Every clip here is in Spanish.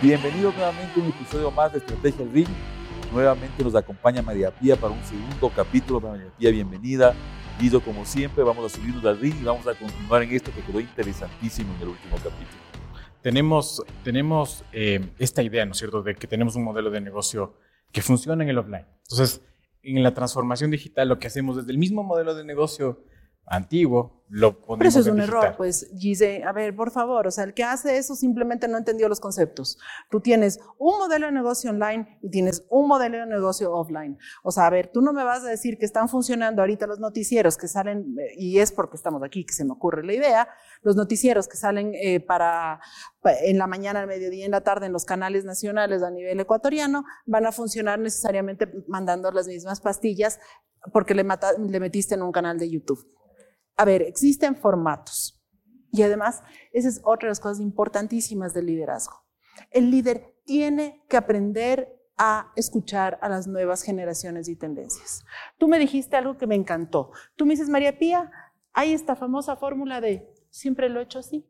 Bienvenidos nuevamente a un episodio más de Estrategia del Ring. Nuevamente nos acompaña María Pía para un segundo capítulo. María Pía, bienvenida. Guido, como siempre, vamos a subirnos al ring y vamos a continuar en esto que quedó interesantísimo en el último capítulo. Tenemos, tenemos eh, esta idea, ¿no es cierto?, de que tenemos un modelo de negocio que funciona en el offline. Entonces, en la transformación digital, lo que hacemos desde el mismo modelo de negocio antiguo, lo Pero eso es un error, pues, Gise. A ver, por favor, o sea, el que hace eso simplemente no entendió los conceptos. Tú tienes un modelo de negocio online y tienes un modelo de negocio offline. O sea, a ver, tú no me vas a decir que están funcionando ahorita los noticieros que salen, eh, y es porque estamos aquí que se me ocurre la idea, los noticieros que salen eh, para, pa- en la mañana, al mediodía, en la tarde en los canales nacionales a nivel ecuatoriano, van a funcionar necesariamente mandando las mismas pastillas porque le, mata- le metiste en un canal de YouTube. A ver, existen formatos. Y además, esa es otra de las cosas importantísimas del liderazgo. El líder tiene que aprender a escuchar a las nuevas generaciones y tendencias. Tú me dijiste algo que me encantó. Tú me dices, María Pía, hay esta famosa fórmula de siempre lo he hecho así.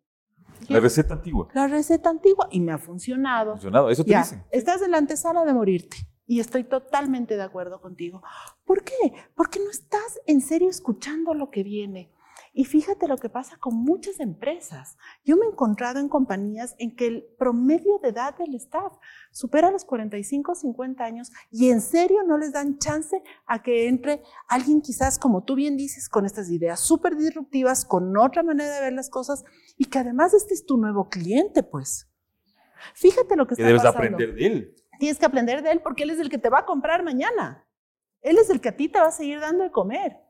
La receta antigua. La receta antigua y me ha funcionado. Funcionado, eso te Ya, dicen. estás en la antesala de morirte. Y estoy totalmente de acuerdo contigo. ¿Por qué? Porque no estás en serio escuchando lo que viene. Y fíjate lo que pasa con muchas empresas. Yo me he encontrado en compañías en que el promedio de edad del staff supera los 45, 50 años y en serio no les dan chance a que entre alguien quizás, como tú bien dices, con estas ideas súper disruptivas, con otra manera de ver las cosas y que además este es tu nuevo cliente, pues. Fíjate lo que Que está debes pasando aprender de él. tienes que aprender de él porque él es el que te va a comprar mañana. Él es el que a ti te va a seguir dando de comer.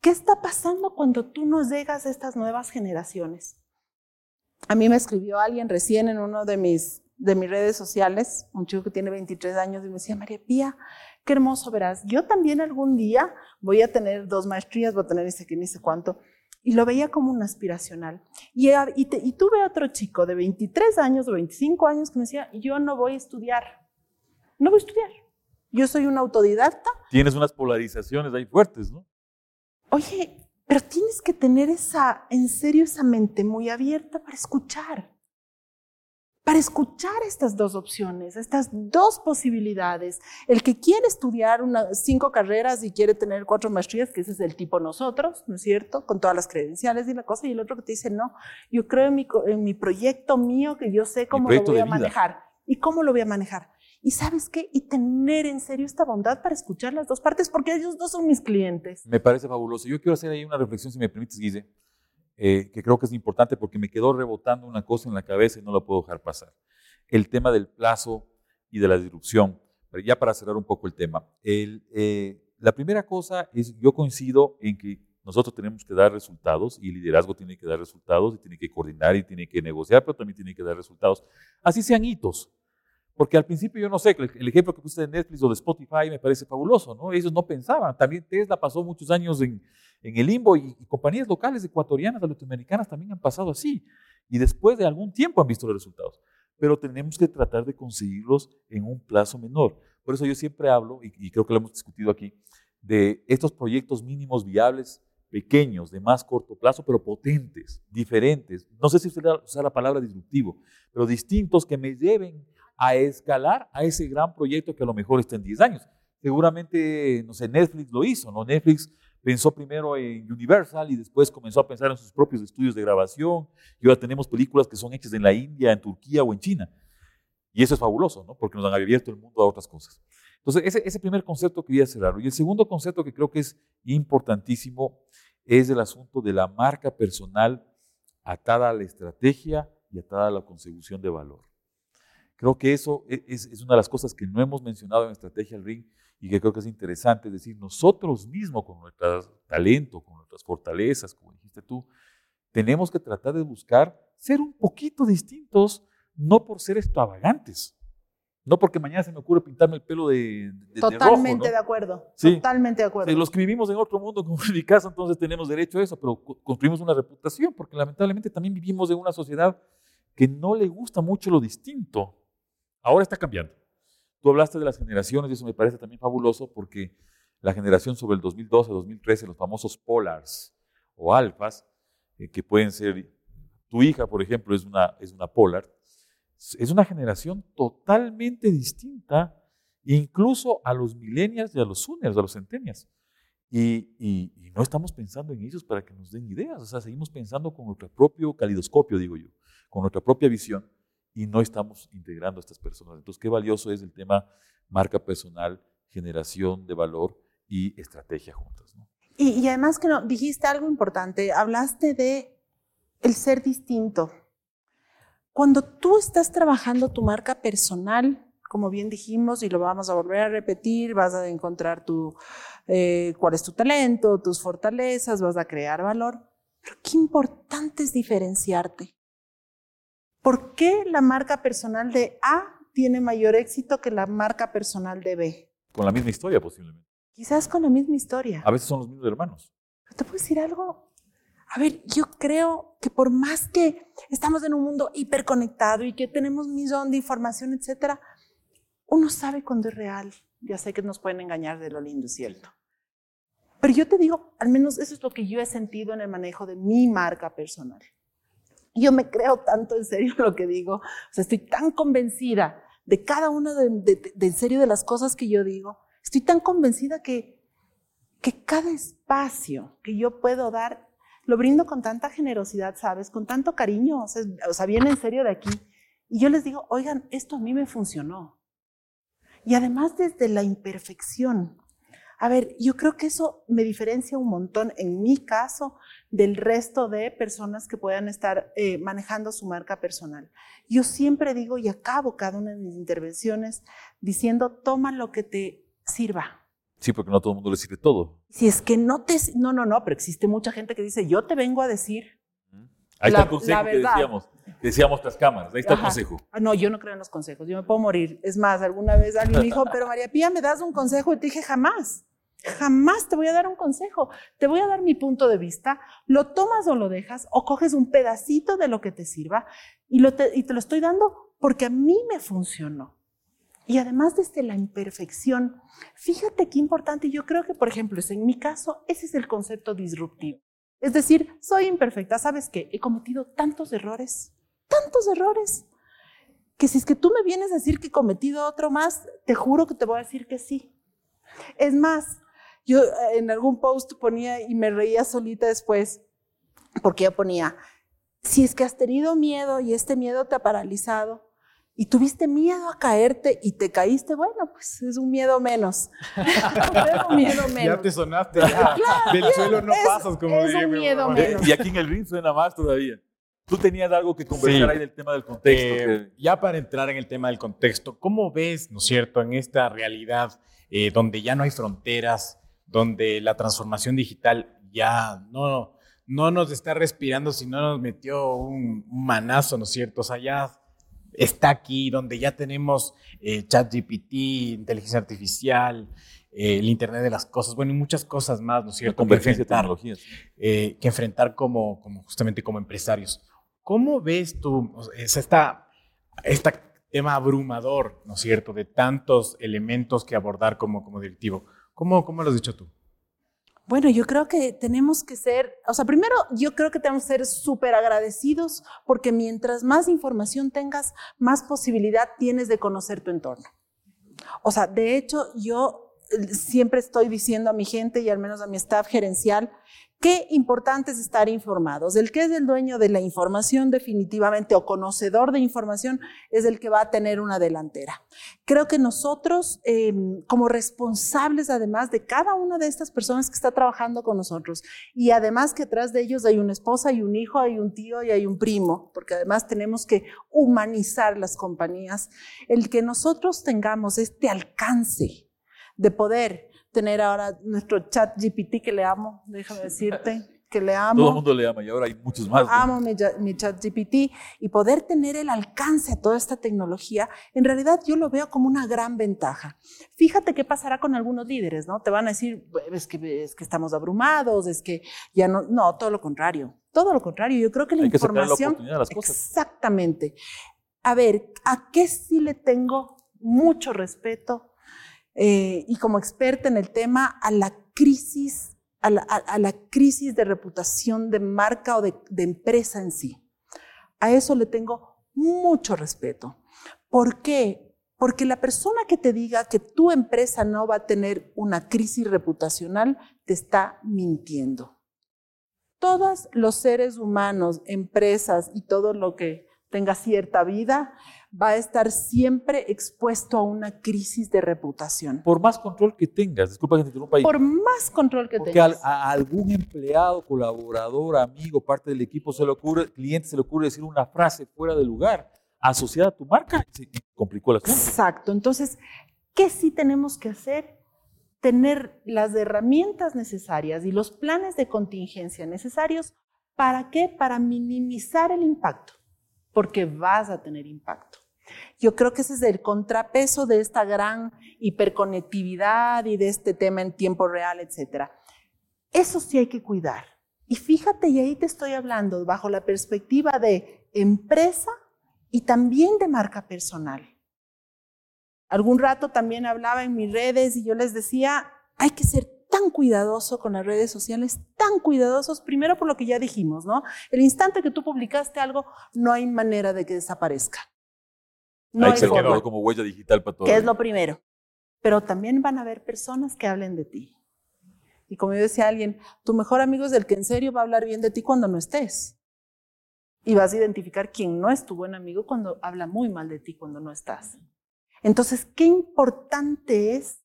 ¿Qué está pasando cuando tú nos llegas a estas nuevas generaciones? A mí me escribió alguien recién en uno de mis, de mis redes sociales, un chico que tiene 23 años, y me decía, María Pía, qué hermoso verás. Yo también algún día voy a tener dos maestrías, voy a tener ese que ni sé cuánto. Y lo veía como un aspiracional. Y, a- y, te- y tuve otro chico de 23 años o 25 años que me decía, yo no voy a estudiar. No voy a estudiar. Yo soy un autodidacta. Tienes unas polarizaciones ahí fuertes, ¿no? Oye, pero tienes que tener esa, en serio, esa mente muy abierta para escuchar. Para escuchar estas dos opciones, estas dos posibilidades. El que quiere estudiar una, cinco carreras y quiere tener cuatro maestrías, que ese es el tipo nosotros, ¿no es cierto? Con todas las credenciales y la cosa. Y el otro que te dice, no, yo creo en mi, en mi proyecto mío, que yo sé cómo lo voy a manejar. ¿Y cómo lo voy a manejar? Y sabes qué? Y tener en serio esta bondad para escuchar las dos partes, porque ellos dos son mis clientes. Me parece fabuloso. Yo quiero hacer ahí una reflexión, si me permites, Guise, eh, que creo que es importante porque me quedó rebotando una cosa en la cabeza y no la puedo dejar pasar. El tema del plazo y de la disrupción. Pero ya para cerrar un poco el tema. El, eh, la primera cosa es, yo coincido en que nosotros tenemos que dar resultados y el liderazgo tiene que dar resultados y tiene que coordinar y tiene que negociar, pero también tiene que dar resultados. Así sean hitos. Porque al principio yo no sé, el, ejemplo que puse de Netflix o de Spotify me parece fabuloso, ¿no? Ellos no pensaban. También Tesla pasó muchos años en, en el limbo y, y compañías locales ecuatorianas, latinoamericanas también han pasado así. Y después de algún tiempo han visto los resultados. Pero tenemos que tratar de conseguirlos en un plazo menor. Por eso yo siempre hablo, y, y creo que lo hemos discutido aquí, de estos proyectos mínimos viables pequeños, de más corto plazo, pero potentes, diferentes. No sé si usted usa la palabra disruptivo, pero distintos que me lleven a escalar a ese gran proyecto que a lo mejor está en 10 años. Seguramente, no sé, Netflix lo hizo, ¿no? Netflix pensó primero en Universal y después comenzó a pensar en sus propios estudios de grabación y ahora tenemos películas que son hechas en la India, en Turquía o en China. Y eso es fabuloso, ¿no? Porque nos han abierto el mundo a otras cosas. Entonces, ese, ese primer concepto quería cerrarlo. Y el segundo concepto que creo que es importantísimo es el asunto de la marca personal atada a la estrategia y atada a la consecución de valor. Creo que eso e, es, es, una de las cosas que no hemos mencionado en Estrategia al Ring y que creo que es interesante, es decir, nosotros mismos con nuestro talento, con nuestras fortalezas, como dijiste tú, tenemos que tratar de buscar ser un poquito distintos, no por ser extravagantes, no porque mañana se me ocurre pintarme el pelo de, de Totalmente de, rojo, ¿no? de acuerdo. Sí. Totalmente de acuerdo. Los que vivimos en otro mundo como en mi casa, entonces tenemos derecho a eso, pero construimos una reputación, porque lamentablemente también vivimos en una sociedad que no le gusta mucho lo distinto. Ahora está cambiando. Tú hablaste de las generaciones y eso me parece también fabuloso porque la generación sobre el 2012-2013, los famosos polars o alfas, eh, que pueden ser, tu hija, por ejemplo, es una, es una polar, es una generación totalmente distinta, incluso a los millennials y a los zoomers, a los centennials. Y, y, no estamos pensando en ellos para que nos den ideas, o sea, seguimos pensando con nuestro propio calidoscopio, digo yo, con nuestra propia visión y no estamos integrando a estas personas. Entonces, qué valioso es el tema marca personal, generación de valor y estrategia juntas. ¿no? Y, y, además que no, dijiste algo importante, hablaste de el ser distinto. Cuando tú estás trabajando tu marca personal, como bien dijimos, y lo vamos a volver a repetir, vas a encontrar tu, eh, cuál es tu talento, tus fortalezas, vas a crear valor. Pero qué importante es diferenciarte. ¿Por qué la marca personal de A tiene mayor éxito que la marca personal de B? Con la misma historia posiblemente. Quizás con la misma historia. A veces son los mismos hermanos. ¿Te puedo decir algo? A ver, yo creo que por más que estamos en un mundo hiperconectado y que tenemos millón de información, etcétera, uno sabe cuando es real. Ya sé que nos pueden engañar de lo lindo y cierto. Pero yo te digo, al menos eso es lo que yo he sentido en el manejo de mi marca personal. Yo me creo tanto en serio lo que digo, o sea, estoy tan convencida de cada una de, en serio de las cosas que yo digo, estoy tan convencida que, que cada espacio que yo puedo dar lo brindo con tanta generosidad, ¿sabes? Con tanto cariño, o sea, o sea, viene en serio de aquí. Y yo les digo, oigan, esto a mí me funcionó. Y además desde la imperfección. A ver, yo creo que eso me diferencia un montón en mi caso del resto de personas que puedan estar eh, manejando su marca personal. Yo siempre digo y acabo cada una de mis intervenciones diciendo, toma lo que te sirva. Sí, porque no a todo el mundo le sirve todo. Si es que no te... No, no, no, pero existe mucha gente que dice, yo te vengo a decir Ahí está el consejo que decíamos, decíamos tras cámaras, ahí está el consejo. Ah, no, yo no creo en los consejos, yo me puedo morir. Es más, alguna vez alguien me dijo, pero María Pía, ¿me das un consejo? Y te dije, jamás, jamás te voy a dar un consejo. Te voy a dar mi punto de vista, lo tomas o lo dejas, o coges un pedacito de lo que te sirva y, lo te, lo estoy dando porque a mí me funcionó. Y además desde la imperfección, fíjate qué importante, yo creo que, por ejemplo, en mi caso, ese es el concepto disruptivo. Es decir, soy imperfecta. ¿Sabes qué? He cometido tantos errores, tantos errores, que si es que tú me vienes a decir que he cometido otro más, te juro que te voy a decir que sí. Es más, yo eh, en algún post ponía y me reía solita después, porque yo ponía, si es que has tenido miedo y este miedo te ha paralizado, y tuviste miedo a caerte y te caíste, bueno, pues es un miedo menos. es un miedo menos. Ya te sonaste, ya. Del suelo no pasas, como es un miedo menos. Y aquí en el ring suena más todavía. Tú tenías algo que conversar ahí del tema del contexto. Eh, ya para entrar en el tema del contexto, ¿cómo ves, ¿no es cierto?, en esta realidad eh, donde ya no hay fronteras, donde la transformación digital ya no, no nos está respirando, sino nos metió un, manazo, ¿no es cierto? O sea, ya está aquí, donde ya tenemos eh, ChatGPT, inteligencia artificial, eh, el Internet de las cosas, bueno, y muchas cosas más, ¿no es cierto? convergencia de tecnologías. Eh, que enfrentar como, como, justamente como empresarios. ¿Cómo ves tú esta, este tema abrumador, ¿no es cierto?, de tantos elementos que abordar como, como directivo. ¿Cómo, ¿Cómo lo has dicho tú? Bueno, yo creo que tenemos que ser, o sea, primero yo creo que tenemos que ser súper agradecidos porque mientras más información tengas, más posibilidad tienes de conocer tu entorno. O sea, de hecho, yo eh, siempre estoy diciendo a mi gente y al menos a mi staff gerencial Qué importante es estar informados. El que es el dueño de la información definitivamente o conocedor de información es el que va a tener una delantera. Creo que nosotros, em, como responsables además de cada una de estas personas que está trabajando con nosotros, y además que atrás de ellos hay una esposa, hay un hijo, hay un tío y hay un primo, porque además tenemos que humanizar las compañías, el que nosotros tengamos este alcance de poder tener ahora nuestro chat GPT que le amo, déjame decirte que le amo. Todo el mundo le ama y ahora hay muchos más. Amo mi, mi, chat GPT y poder tener el alcance a toda esta tecnología, en realidad yo lo veo como una gran ventaja. Fíjate qué pasará con algunos líderes, ¿no? Te van a decir, es que, es que estamos abrumados, es que ya no, no, todo lo contrario, todo lo contrario. Yo creo que la hay información... Que la las cosas. Exactamente. A ver, ¿a qué sí le tengo mucho respeto? Eh, y como experta en el tema a la crisis, a la, crisis de reputación de marca o de, empresa en sí. A eso le tengo mucho respeto. ¿Por qué? Porque la persona que te diga que tu empresa no va a tener una crisis reputacional te está mintiendo. Todos los seres humanos, empresas y todo lo que tenga cierta vida va a estar siempre expuesto a una crisis de reputación. Por más control que tengas, disculpa que te interrumpa ahí. Por más control que Porque tengas. al- a algún empleado, colaborador, amigo, parte del equipo se le ocurre, cliente se le ocurre decir una frase fuera de lugar asociada a tu marca, se complicó el asunto. Exacto. Entonces, ¿qué sí tenemos que hacer? Tener las herramientas necesarias y los planes de contingencia necesarios. ¿Para qué? Para minimizar el impacto, porque vas a tener impacto. Yo creo que ese es el contrapeso de esta gran hiperconectividad y de este tema en tiempo real, etcétera. Eso sí hay que cuidar. Y fíjate, y ahí te estoy hablando bajo la perspectiva de empresa y también de marca personal. Algún rato también hablaba en mis redes y yo les decía, hay que ser tan cuidadoso con las redes sociales, tan cuidadosos, primero por lo que ya dijimos, ¿no? El instante que tú publicaste algo, no hay manera de que desaparezca. No ser forma, quedado como huella digital para todo. que es lo primero. Pero también van a haber personas que hablen de ti. Y como yo decía a alguien, tu mejor amigo es el que en serio va a hablar bien de ti cuando no estés. Y vas a identificar quién no es tu buen amigo cuando habla muy mal de ti cuando no estás. Entonces, qué importante es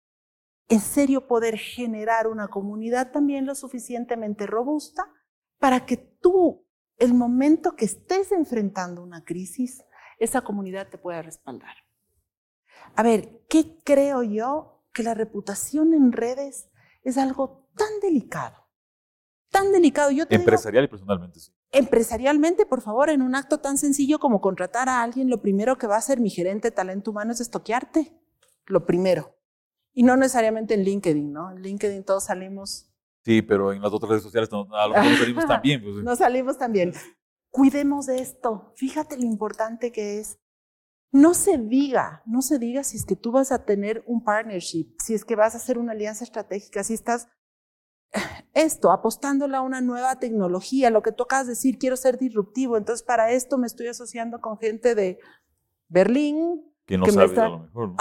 en serio poder generar una comunidad también lo suficientemente robusta para que tú, el momento que estés enfrentando una crisis, esa comunidad te pueda respaldar. A ver, ¿qué creo yo? Que la reputación en redes es algo tan delicado. Tan delicado. Yo te digo, Empresarial y personalmente, sí. empresarialmente, por favor, en un acto tan sencillo como contratar a alguien, lo primero que va a hacer mi gerente de talento humano es estoquearte. Lo primero. Y no necesariamente en LinkedIn, ¿no? En LinkedIn todos salimos, Sí, pero en las otras redes sociales no- a lo mejor nos salimos también. Pues, no salimos también. Cuidemos de esto. Fíjate lo importante que es. No se diga, no se diga si es que tú vas a tener un partnership, si es que vas a hacer una alianza estratégica, si estás esto, apostándole a una nueva tecnología, lo que tú acabas de decir, quiero ser disruptivo, entonces para esto me estoy asociando con gente de Berlín. que no que me sabes está- a lo mejor. ¿no?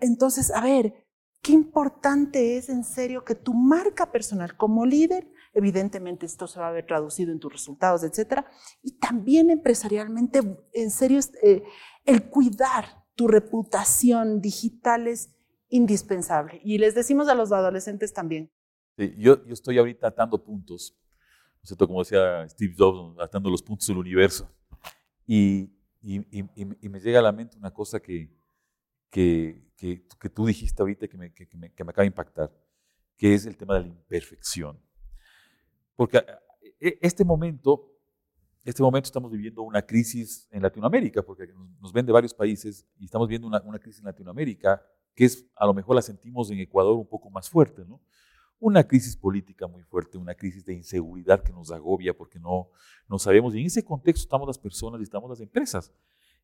Entonces, a ver, qué importante es en serio que tu marca personal como líder, evidentemente esto se va a ver traducido en tus resultados, etcétera, y también empresarialmente, en serio, eh, el cuidar tu reputación digital es indispensable. Y les decimos a los adolescentes también, Sí, yo, yo estoy ahorita atando puntos, ¿no es cierto? como decía Steve Jobs, atando los puntos del universo. Y, y, y- y- me llega a la mente una cosa que, que, que, que tú dijiste ahorita que me, que me acaba de impactar, que es el tema de la imperfección. Porque ah, e- este momento, este momento estamos viviendo una crisis en Latinoamérica, porque nos ven de varios países y estamos viendo una, una crisis en Latinoamérica que es, a lo mejor la sentimos en Ecuador un poco más fuerte, ¿no? una crisis política muy fuerte, una crisis de inseguridad que nos agobia porque no, no sabemos. Y en ese contexto estamos las personas y estamos las empresas.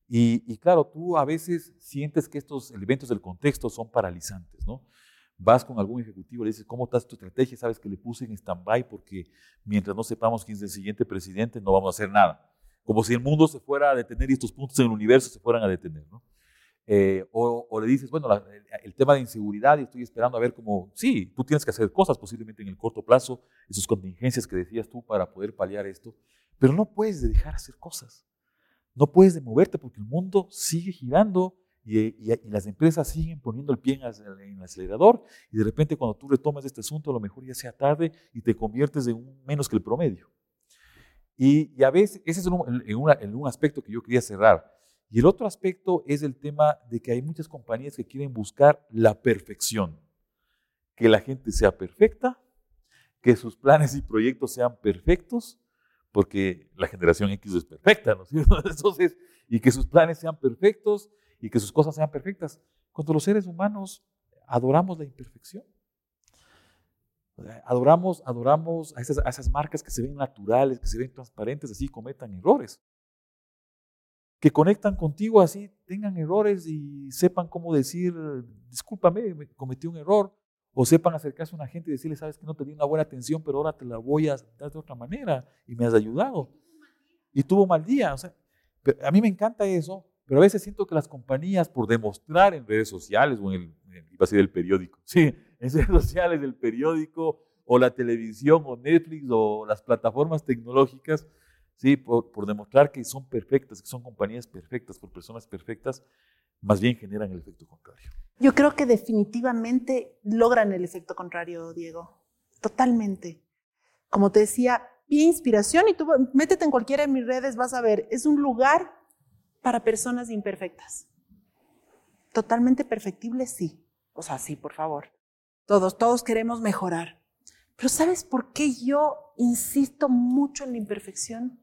Y, y claro, tú a veces sientes que estos elementos del contexto son paralizantes, ¿no? Vas con algún ejecutivo, le dices, ¿cómo estás tu estrategia? Sabes que le puse en stand-by porque mientras no sepamos quién es el siguiente presidente, no vamos a hacer nada. Como si el mundo se fuera a detener y estos puntos en el universo se fueran a detener, ¿no? Eh, o, o le dices, bueno, la- el, el tema de inseguridad y estoy esperando a ver cómo, sí, tú tienes que hacer cosas posiblemente en el corto plazo, esas contingencias que decías tú para poder paliar esto, pero no puedes dejar hacer cosas, no puedes de moverte porque el mundo sigue girando y, y- y las empresas siguen poniendo el pie en, en el acelerador y de repente cuando tú retomas este asunto a lo mejor ya sea tarde y te conviertes en un menos que el promedio. Y, y a veces, ese es un, un aspecto que yo quería cerrar. Y el otro aspecto es el tema de que hay muchas compañías que quieren buscar la perfección. Que la gente sea perfecta, que sus planes y proyectos sean perfectos, porque la generación X es perfecta, ¿no es cierto? Entonces, y que sus planes sean perfectos y que sus cosas sean perfectas. Cuando los seres humanos adoramos la imperfección. Adoramos, adoramos a esas, a esas marcas que se ven naturales, que se ven transparentes, así cometan errores que conectan contigo así, tengan errores y sepan cómo decir, discúlpame, me- cometí un error, o sepan acercarse a una gente y decirle, sabes que no te di una buena atención, pero ahora te la voy a dar de otra manera y me has ayudado. Y tuvo mal día, o sea, a mí me encanta eso, pero a veces siento que las compañías, por demostrar en redes sociales o en el, el periódico, sí, en redes sociales, el periódico o la televisión o Netflix o las plataformas tecnológicas, sí, por, por demostrar que son perfectas, que son compañías perfectas, por personas perfectas, más bien generan el efecto contrario. Yo creo que definitivamente logran el efecto contrario, Diego. Totalmente. Como te decía, vi inspiración y tú métete en cualquiera de mis redes, vas a ver, es un lugar para personas imperfectas. Totalmente perfectible, sí. O sea, sí, por favor. Todos, todos queremos mejorar. Pero ¿sabes por qué yo insisto mucho en la imperfección?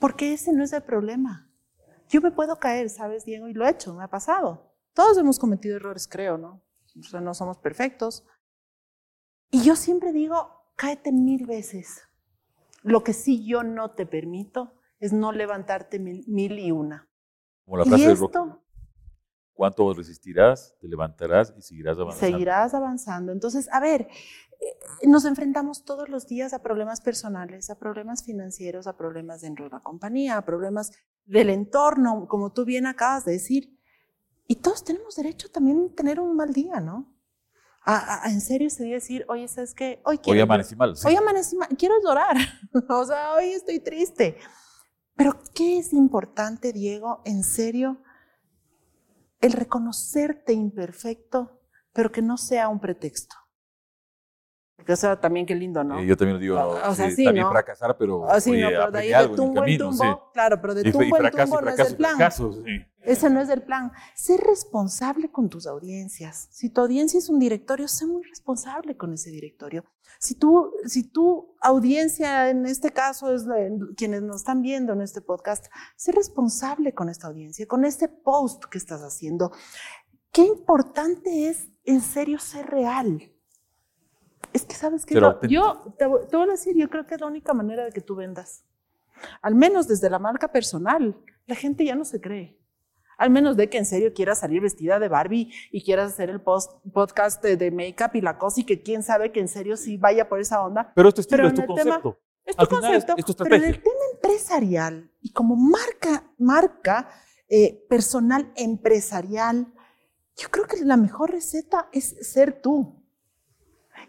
Porque ese no es el problema. Yo me puedo caer, ¿sabes, Diego? Y lo he hecho, me ha pasado. Todos hemos cometido errores, creo, ¿no? O sea, no somos perfectos. Y yo siempre digo, cáete mil veces. Lo que sí yo no te permito es no levantarte mil, y una. Como la frase de Rocky. ¿Cuánto resistirás? Te levantarás y seguirás avanzando. Seguirás avanzando. Entonces, a ver, eh, nos enfrentamos todos los días a problemas personales, a problemas financieros, a problemas dentro de la compañía, a problemas del entorno, como tú bien acabas de decir. Y todos tenemos derecho también a tener un mal día, ¿no? A, en serio se decir, oye, ¿sabes qué? Hoy, quiero, hoy amanecí mal. Hoy amanecí mal, quiero llorar. o sea, hoy estoy triste. Pero ¿qué es importante, Diego? En serio, el reconocerte imperfecto, pero que no sea un pretexto. Porque, o sea, también qué lindo, ¿no? Eh, yo también lo digo, o sea, sí, también fracasar, pero. Ah, sí, no, pero de ahí de tumbo en, tumbo, claro, pero de tumbo en tumbo no es el plan. Ese no es el plan. Sé responsable con tus audiencias. Si tu audiencia es un directorio, sé muy responsable con ese directorio. Si tú, si tu audiencia, en este caso, es quienes nos están viendo en este podcast, sé responsable con esta audiencia, con este post que estás haciendo. Qué importante es, en serio, ser real es que sabes que yo te, voy a decir, yo creo que es la única manera de que tú vendas. Al menos desde la marca personal, la gente ya no se cree. Al menos de que en serio quieras salir vestida de Barbie y quieras hacer el post, podcast de, make-up y la cosa y que quién sabe que en serio sí vaya por esa onda. Pero este estilo es tu concepto. es tu concepto, pero en el tema empresarial y como marca, marca eh, personal empresarial, yo creo que la mejor receta es ser tú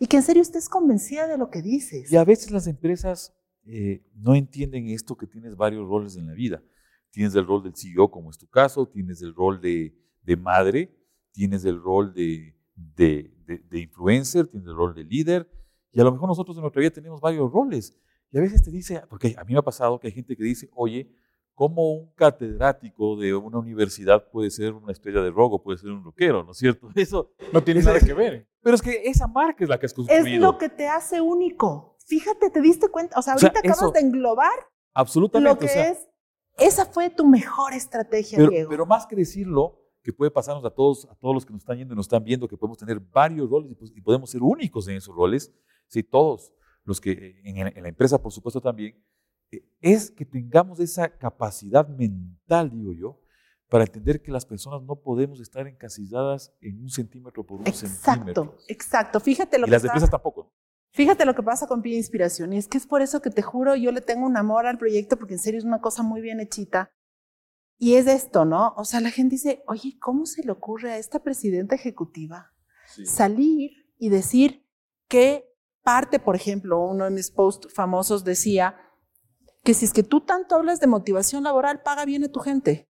y que en serio estés convencida de lo que dices. Y a veces las empresas eh, no entienden esto que tienes varios roles en la vida. Tienes el rol del CEO, como es tu caso, tienes el rol de, de madre, tienes el rol de, de, de, influencer, tienes el rol de líder, y a lo mejor nosotros en nuestra vida tenemos varios roles. Y a veces te dice, porque a mí me ha pasado que hay gente que dice, oye, ¿cómo un catedrático de una universidad puede ser una estrella de rock o puede ser un rockero, ¿no es cierto? Eso no tiene nada que ver. Pero es que esa marca es la que has construido. Es lo que te hace único. Fíjate, ¿te diste cuenta? O sea, ahorita acabas de englobar absolutamente, lo que es. Esa fue tu mejor estrategia, pero, Diego. Pero más que decirlo, que puede pasarnos a todos, a todos los que nos están yendo y nos están viendo, que podemos tener varios roles y, pues, podemos ser únicos en esos roles, sí, todos los que en, en la empresa, por supuesto, también, eh, es que tengamos esa capacidad mental, digo yo, para entender que las personas no podemos estar encasilladas en un centímetro por un centímetro. Exacto, exacto. Fíjate lo y las empresas tampoco. Fíjate lo que pasa con Pie Inspiración. Y es que es por eso que te juro, yo le tengo un amor al proyecto, porque en serio es una cosa muy bien hechita. Y es esto, ¿no? O sea, la gente dice, oye, ¿cómo se le ocurre a esta presidenta ejecutiva salir y decir que parte, por ejemplo, uno de mis posts famosos decía que si es que tú tanto hablas de motivación laboral, paga bien a tu gente.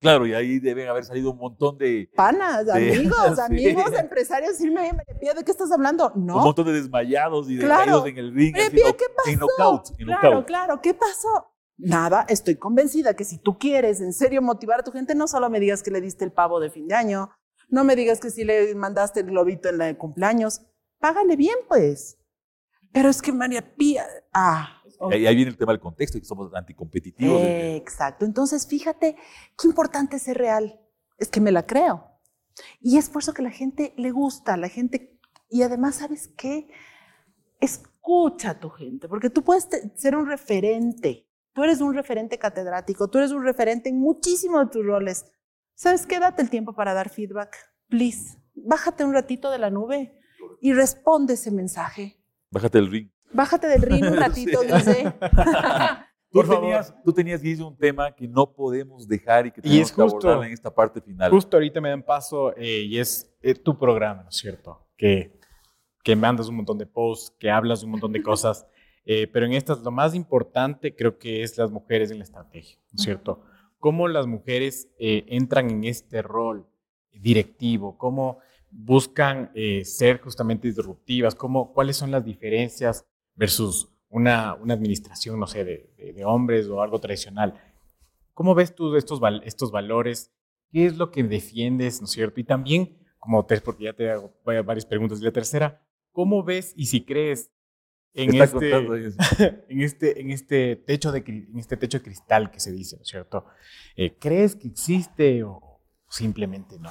Claro, y ahí deben haber salido un montón de... Panas, amigos, amigos, empresarios, decirme, me pide ¿de qué estás hablando? No. Un montón de desmayados y de caídos en el ring. ¿qué pasó? En knockout, claro, claro, ¿qué pasó? Nada, estoy convencida que si tú quieres en serio motivar a tu gente, no solo me digas que le diste el pavo de fin de año, no me digas que si le mandaste el globito en la de cumpleaños, págale bien, pues. Pero es que María Pía, ah, y ahí viene el tema del contexto, que somos anticompetitivos. exacto. Entonces, fíjate qué importante es ser real. Es que me la creo. Y es por eso que la gente le gusta, la gente. Y además, ¿sabes qué? Escucha a tu gente, porque tú puedes ser un referente. Tú eres un referente catedrático, tú eres un referente en muchísimos de tus roles. ¿Sabes qué? Date el tiempo para dar feedback. Please, bájate un ratito de la nube y responde ese mensaje. Bájate del ring. Bájate del ring un ratito, dice. Tú Por favor. tenías, tú tenías, Guille, un tema que no podemos dejar y que Y tenemos es que justo- abordar en esta parte final. Justo ahorita me dan paso eh, y es eh, tu programa, ¿no es cierto? Que, que mandas un montón de posts, que hablas de un montón de cosas, eh, pero en estas lo más importante creo que es las mujeres en la estrategia, ¿no es cierto? Cómo las mujeres eh, entran en este rol directivo, cómo buscan eh, ser justamente disruptivas, cómo, cuáles son las diferencias versus una, una administración, no sé, de, de- de hombres o algo tradicional. ¿Cómo ves tú estos, estos valores? ¿Qué es lo que defiendes, no es cierto? Y también, como tres, porque ya te hago va- varias preguntas. Y la tercera, ¿cómo ves y si crees en este, en este, en este techo de en este techo de cristal que se dice, ¿no es cierto? Eh, ¿Crees que existe o simplemente no?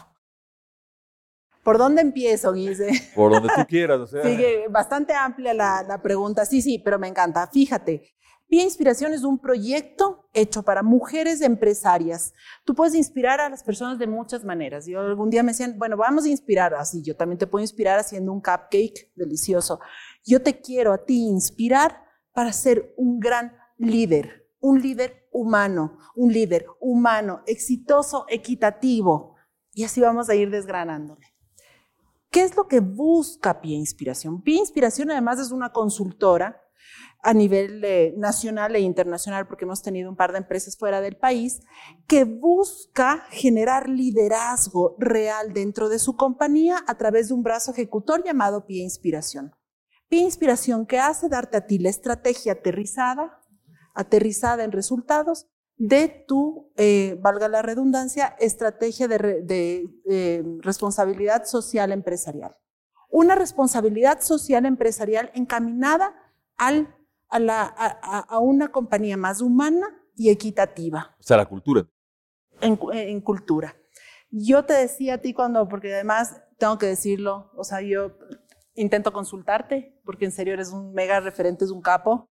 ¿Por dónde empiezo, Guise? Por donde tú quieras, o sea. Sigue bastante amplia la, la pregunta. Sí, sí, pero me encanta. Fíjate, Pia Inspiración es un proyecto hecho para mujeres empresarias. Tú puedes inspirar a las personas de muchas maneras. Yo algún día me decían, bueno, vamos a inspirar así. Yo también te puedo inspirar haciendo un cupcake delicioso. Yo te quiero a ti inspirar para ser un gran líder, un líder humano, un líder humano, exitoso, equitativo. Y así vamos a ir desgranándole. ¿Qué es lo que busca Pia Inspiración? Pia Inspiración además es una consultora a nivel eh, nacional e internacional, porque hemos tenido un par de empresas fuera del país, que busca generar liderazgo real dentro de su compañía a través de un brazo ejecutor llamado Pia Inspiración. Pia Inspiración que hace darte a ti la estrategia aterrizada, aterrizada en resultados de tu, eh, valga la redundancia, estrategia de, re- de, eh, responsabilidad social empresarial. Una responsabilidad social empresarial encaminada al, a, la- a- a- una compañía más humana y equitativa O sea, la cultura. en, en cultura. Yo te decía a ti cuando, porque además tengo que decirlo, o sea, yo intento consultarte, porque en serio eres un mega referente, es un capo,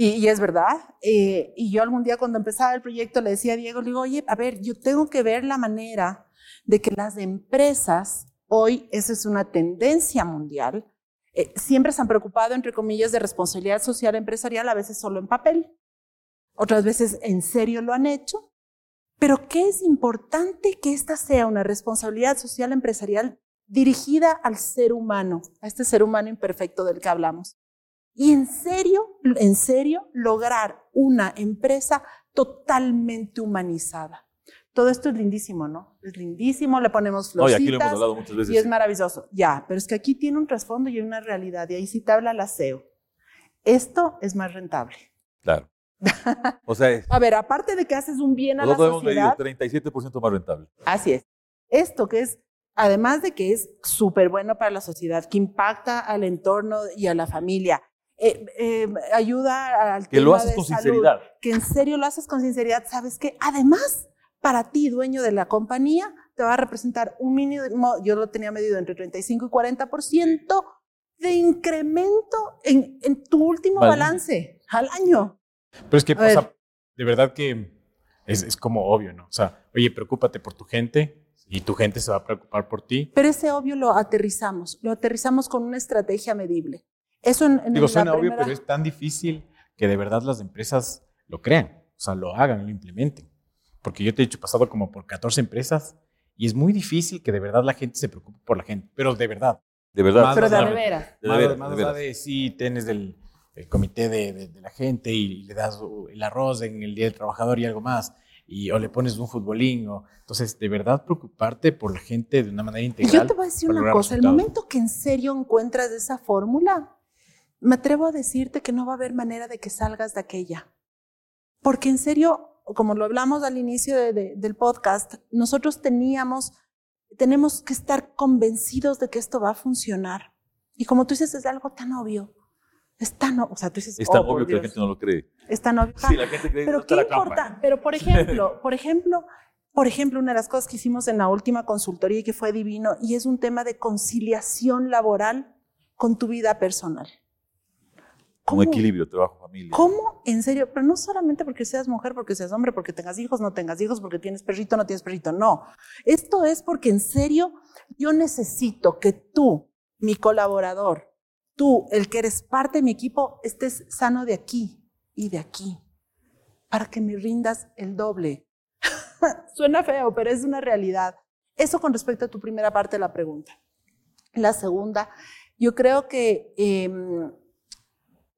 y, es verdad. Eh, y yo algún día cuando empezaba el proyecto le decía a Diego, le digo, oye, a ver, yo tengo que ver la manera de que las empresas, hoy, esa es una tendencia mundial, eh, siempre se han preocupado, entre comillas, de responsabilidad social empresarial, a veces solo en papel, otras veces en serio lo han hecho, pero qué es importante que esta sea una responsabilidad social empresarial dirigida al ser humano, a este ser humano imperfecto del que hablamos. Y en serio, en serio, lograr una empresa totalmente humanizada. Todo esto es lindísimo, ¿no? Es lindísimo, le ponemos No, y florcitas aquí lo hemos hablado muchas veces. y es maravilloso. Ya, pero es que aquí tiene un trasfondo y una realidad, y ahí sí te habla la SEO. Esto es más rentable. Claro. O sea, es- A ver, aparte de que haces un bien a la nosotros hemos medido sociedad, 37% más rentable. Así es. Esto que es, además de que es súper bueno para la sociedad, que impacta al entorno y a la familia, eh, eh, ayuda al Que lo tema haces de con salud, sinceridad. que en serio lo haces con sinceridad, ¿sabes qué? Además, para ti, dueño de la compañía, te va a representar un mínimo, yo lo tenía medido entre 35 y 40% de incremento en, en tu último Vale. balance al año. Pero es que, o sea, de verdad que es, es como obvio, ¿no? O sea, oye, preocúpate por tu gente y tu gente se va a preocupar por ti. Pero ese obvio lo aterrizamos, lo aterrizamos con una estrategia medible. Eso en, en Digo, la suena obvio, primera- pero es tan difícil que de verdad las empresas lo crean, o sea, lo hagan, lo implementen. Porque yo te he dicho, pasado como por 14 empresas y es muy difícil que de verdad la gente se preocupe por la gente, pero de verdad. De verdad. Más Pero de veras. De más veras, más de veras. de sí tienes del el comité de, de- de la gente y le das el arroz en el día del trabajador y algo más, y, o le pones un futbolín, o, entonces de verdad preocuparte por la gente de una manera Y integral. yo te voy a decir una cosa, el momento que en serio encuentras esa fórmula, me atrevo a decirte que no va a haber manera de que salgas de aquella. Porque en serio, como lo hablamos al inicio de- de- del podcast, nosotros teníamos, tenemos que estar convencidos de que esto va a funcionar. Y como tú dices, es algo tan obvio. Es tan, o sea, tú dices, Es tan "Oh, obvio que la Dios". gente no lo cree. Es tan obvio. Sí, la gente cree que Pero no qué la importa. Pero por ejemplo, por ejemplo, por ejemplo, una de las cosas que hicimos en la última consultoría y que fue divino y es un tema de conciliación laboral con tu vida personal. Un equilibrio, trabajo, familia. ¿Cómo? En serio, pero no solamente porque seas mujer, porque seas hombre, porque tengas hijos, no tengas hijos, porque tienes perrito, no tienes perrito, no. Esto es porque en serio yo necesito que tú, mi colaborador, tú, el que eres parte de mi equipo, estés sano de aquí y de aquí para que me rindas el doble. Suena feo, pero es una realidad. Eso con respecto a tu primera parte de la pregunta. La segunda, yo creo que eh,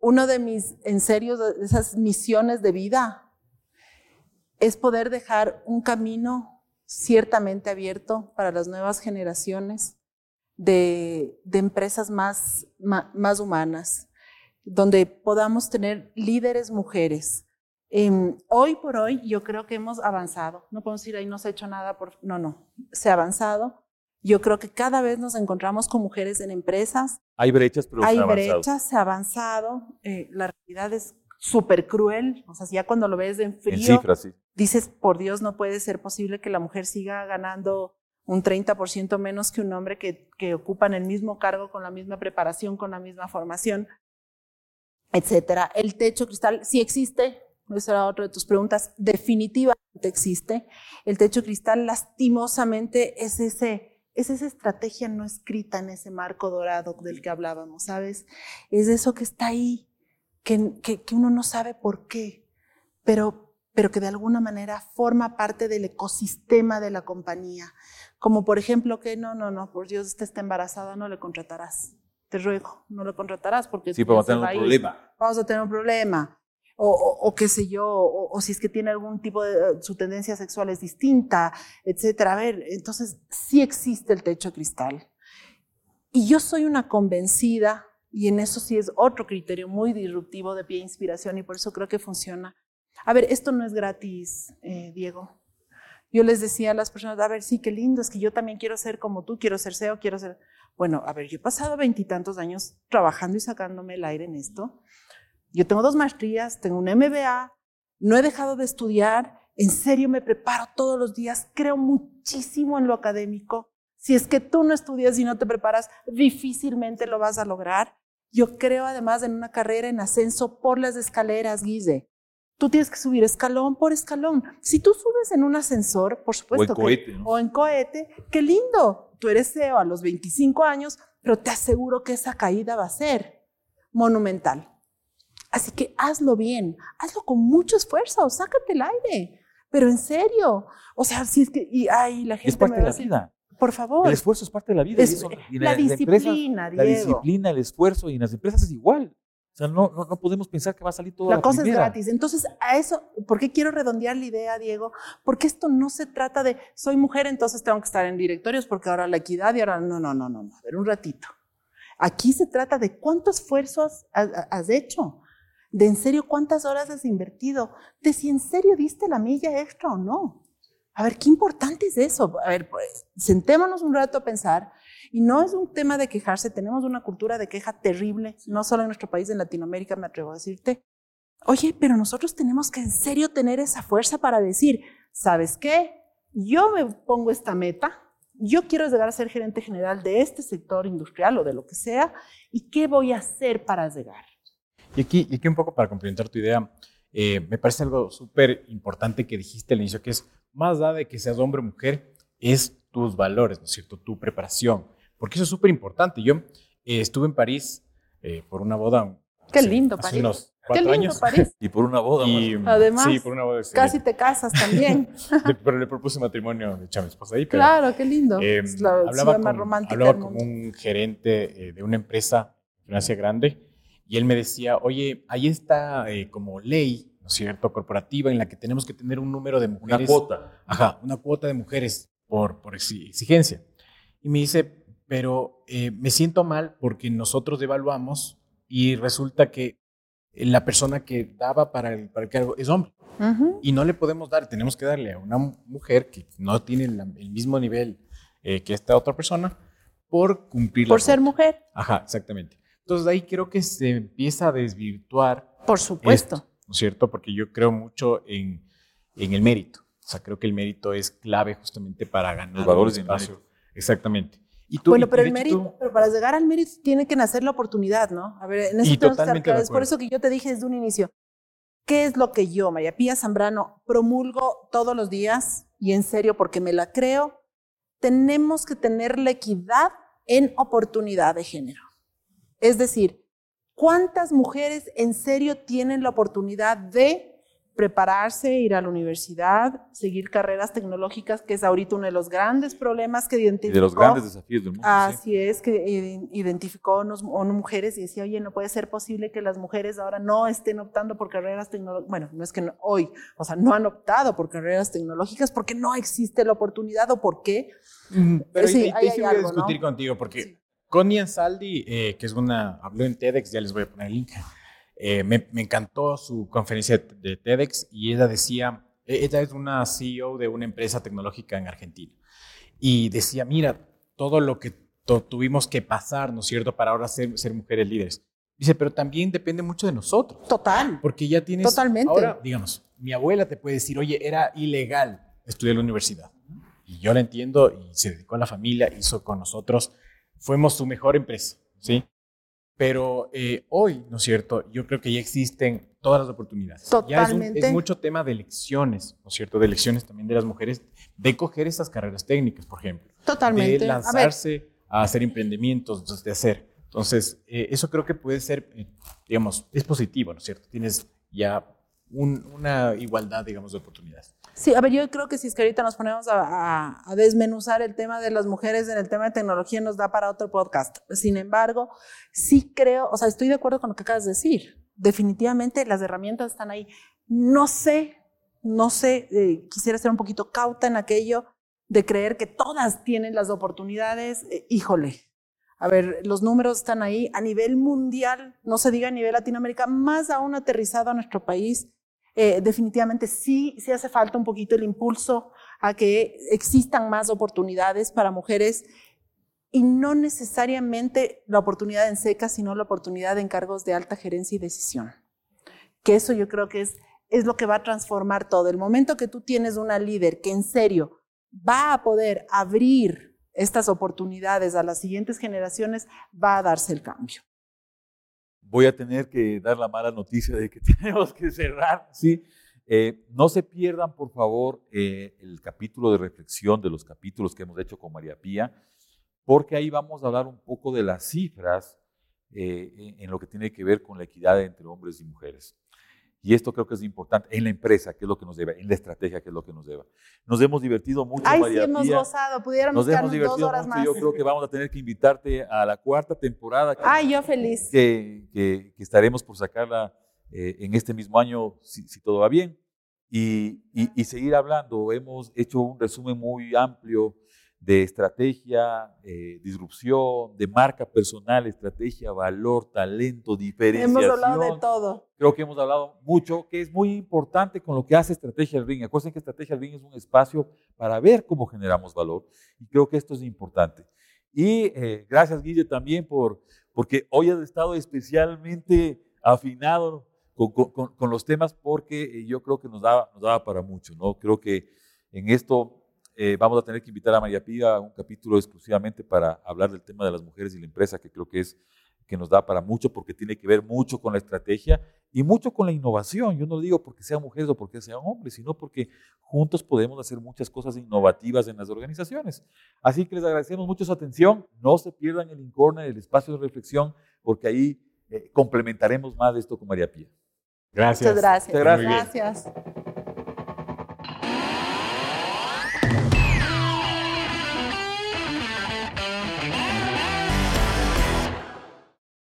uno de mis, en serio, de esas misiones de vida es poder dejar un camino ciertamente abierto para las nuevas generaciones de, de empresas más, más, humanas, donde podamos tener líderes mujeres. Eh, hoy por hoy yo creo que hemos avanzado. No podemos decir ahí no se ha hecho nada, por, no, no, se ha avanzado. Yo creo que cada vez nos encontramos con mujeres en empresas. Hay brechas, pero Hay se ha brechas, avanzado. se ha avanzado. Eh, la realidad es súper cruel. O sea, ya cuando lo ves en frío, En cifras, sí. dices, por Dios, no puede ser posible que la mujer siga ganando un 30% menos que un hombre que, que ocupan el mismo cargo, con la misma preparación, con la misma formación, etcétera. El techo cristal sí existe, esa era otra de tus preguntas, definitivamente existe. El techo cristal lastimosamente es ese es esa estrategia no escrita en ese marco dorado del que hablábamos, ¿sabes? Es eso que está ahí, que, que, que uno no sabe por qué, pero, pero que de alguna manera forma parte del ecosistema de la compañía. Como por ejemplo que no, no, no, por Dios, usted está embarazada, no le contratarás. Te ruego, no lo contratarás porque Sí, vamos a tener un ir. problema. Vamos a tener un problema. O, qué sé yo, o, si es que tiene algún tipo de, su tendencia sexual es distinta, etcétera. A ver, entonces sí existe el techo cristal. Y yo soy una convencida, y en eso sí es otro criterio muy disruptivo de pie de inspiración, y por eso creo que funciona. A ver, esto no es gratis, eh, Diego. Yo les decía a las personas, a ver, sí, qué lindo, es que yo también quiero ser como tú, quiero ser CEO, quiero ser... Bueno, a ver, yo he pasado veintitantos años trabajando y sacándome el aire en esto. Yo tengo dos maestrías, tengo un MBA, no he dejado de estudiar, en serio me preparo todos los días, creo muchísimo en lo académico. Si es que tú no estudias y no te preparas, difícilmente lo vas a lograr. Yo creo además en una carrera en ascenso por las escaleras, Guise. Tú tienes que subir escalón por escalón. Si tú subes en un ascensor, por supuesto. O en cohete. Que, ¿no? O en cohete, qué lindo. Tú eres CEO a los 25 años, pero te aseguro que esa caída va a ser monumental. Así que hazlo bien, hazlo con mucho esfuerzo, sácate el aire, pero en serio. O sea, si es que, y ay, la gente Es parte me de va a la vida. por favor. El esfuerzo es parte de la vida. y Es- eso- y la empresas, disciplina, La Diego. disciplina, el esfuerzo, y en las empresas es igual. O sea, no, no, no podemos pensar que va a salir todo La la cosa es primera. gratis. Entonces, a eso, ¿por qué quiero redondear la idea, Diego? Porque esto no se trata de soy mujer, entonces tengo que estar en directorios porque ahora la equidad y ahora no, no, no, no, no. A ver, un ratito. Aquí se trata de cuánto esfuerzo has, has- has hecho, de en serio cuántas horas has invertido, de si en serio diste la milla extra o no. A ver, qué importante es eso. A ver, pues, sentémonos un rato a pensar. Y no es un tema de quejarse, tenemos una cultura de queja terrible, no solo en nuestro país, en Latinoamérica, me atrevo a decirte. Oye, pero nosotros tenemos que en serio tener esa fuerza para decir, ¿sabes qué? Yo me pongo esta meta, yo quiero llegar a ser gerente general de este sector industrial o de lo que sea, ¿y qué voy a hacer para llegar? Y aquí, y aquí un poco para complementar tu idea, eh, me parece algo súper importante que dijiste al inicio, que es más allá de que seas hombre o mujer, es tus valores, ¿no es cierto? Tu preparación, porque eso es súper importante. Yo eh, estuve en París eh, por una boda. Qué hace- lindo hace París. unos Qué cuatro lindo años. París. Y por una boda. Y, más. Además, sí, por una boda. sí. Casi te casas también. Pero le propuse matrimonio de a mi esposa ahí. Pero, claro, qué lindo. eh, es la hablaba con, romántica hablaba con un gerente eh, de una empresa financiera grande y él me decía, oye, hay esta eh, como ley, ¿no es cierto?, corporativa en la que tenemos que tener un número de Una mujeres. cuota. Ajá, una cuota de mujeres por, por exi- exigencia. Y me dice, pero eh, me siento mal porque nosotros evaluamos y resulta que la persona que daba para el, para el cargo es hombre Ujú. y no le podemos dar, tenemos que darle a una mujer que no tiene la- el mismo nivel eh, que esta otra persona por cumplir la Por ser cuota. mujer, Ajá, exactamente. Entonces ahí creo que se empieza a desvirtuar por supuesto. esto, ¿no es cierto? Porque yo creo mucho en, en el mérito. O sea, creo que el mérito es clave justamente para ganar Los valores del espacio. Exactamente. Y tú, Bueno, y pero el mérito, tú- pero para llegar al mérito tiene que nacer la oportunidad, ¿no? A ver, en eso tenemos que estar claros. Es por eso que yo te dije desde un inicio, ¿qué es lo que yo, María Pía Zambrano, promulgo todos los días y en serio porque me la creo? Tenemos que tener la equidad en oportunidad de género. Es decir, ¿cuántas mujeres en serio tienen la oportunidad de prepararse, ir a la universidad, seguir carreras tecnológicas, que es ahorita uno de los grandes problemas que identificó. de los grandes desafíos del mundo. Así es, que identificó a unas mujeres y decía, oye, no puede ser posible que las mujeres ahora no estén optando por carreras tecnológicas. Bueno, no es que hoy, o sea, no han optado por carreras tecnológicas porque no existe la oportunidad o por qué. Pero sí, ahí, sí voy a discutir contigo porque Connie Ansaldi, eh, que es una, habló en TEDx, ya les voy a poner el link eh, me, encantó su conferencia de TEDx y ella decía, e, ella es una CEO de una empresa tecnológica en Argentina y decía, mira, todo lo que tuvimos que pasar, ¿no es cierto?, para ahora ser, ser mujeres líderes. Dice, pero también depende mucho de nosotros. Total. Porque ya tienes... Totalmente. Ahora, digamos, mi abuela te puede decir, oye, era ilegal estudiar en la universidad. Y yo la entiendo y se dedicó a la familia, hizo con nosotros, fuimos su mejor empresa, ¿sí? Pero eh, hoy, ¿no es cierto? Yo creo que ya existen todas las oportunidades. Totalmente. Ya es, mucho tema de elecciones, ¿no es cierto? De elecciones también de las mujeres, de coger esas carreras técnicas, por ejemplo. Totalmente. De lanzarse a, hacer emprendimientos, de hacer. Entonces, eh, eso creo que puede ser, eh, digamos, es positivo, ¿no es cierto? Tienes ya una igualdad, digamos, de oportunidades. Sí, a ver, yo creo que si es que ahorita nos ponemos a, desmenuzar el tema de las mujeres en el tema de tecnología, nos da para otro podcast. Sin embargo, sí creo, o sea, estoy de acuerdo con lo que acabas de decir. Definitivamente las herramientas están ahí. No sé, no sé, eh, quisiera ser un poquito cauta en aquello de creer que todas tienen las oportunidades. Eh, híjole, a ver, los números están ahí a nivel mundial, no se diga a nivel Latinoamérica, más aún aterrizado a nuestro país eh, definitivamente sí, sí hace falta un poquito el impulso a que existan más oportunidades para mujeres y no necesariamente la oportunidad en seca, sino la oportunidad en cargos de alta gerencia y decisión. Que eso yo creo que es, es lo que va a transformar todo. El momento que tú tienes una líder que en serio va a poder abrir estas oportunidades a las siguientes generaciones, va a darse el cambio voy a tener que dar la mala noticia de que tenemos que cerrar, ¿sí? Eh, no se pierdan, por favor, eh, el capítulo de reflexión de los capítulos que hemos hecho con María Pía, porque ahí vamos a hablar un poco de las cifras eh, en lo que tiene que ver con la equidad entre hombres y mujeres. Y esto creo que es importante en la empresa, que es lo que nos lleva, en la estrategia, que es lo que nos lleva. Nos hemos divertido mucho. Ay, sí, hemos gozado. Pudiéramos nos hemos divertido dos horas mucho. Más. Yo creo que vamos a tener que invitarte a la cuarta temporada. Ay, yo feliz. Que, que, estaremos por sacarla eh, en este mismo año, si, si todo va bien. Y, y, y, seguir hablando. Hemos hecho un resumen muy amplio de estrategia, eh, disrupción, de marca personal, estrategia, valor, talento, diferenciación. Hemos hablado de todo. Creo que hemos hablado mucho, que es muy importante con lo que hace Estrategia del Ring. Acuérdense que Estrategia del Ring es un espacio para ver cómo generamos valor y creo que esto es importante. Y eh, gracias, Guille, también por, porque hoy has estado especialmente afinado con, con, con los temas porque eh, yo creo que nos daba, nos daba para mucho, ¿no? Creo que en esto eh, vamos a tener que invitar a María Pía a un capítulo exclusivamente para hablar del tema de las mujeres y la empresa, que creo que es que nos da para mucho porque tiene que ver mucho con la estrategia y mucho con la innovación. Yo no digo porque sean mujeres o porque sean hombres, sino porque juntos podemos hacer muchas cosas innovativas en las organizaciones. Así que les agradecemos mucho su atención. No se pierdan el Incorne, el espacio de reflexión, porque ahí eh, complementaremos más de esto con María Pía. Gracias. Muchas gracias. Muchas gracias. gracias.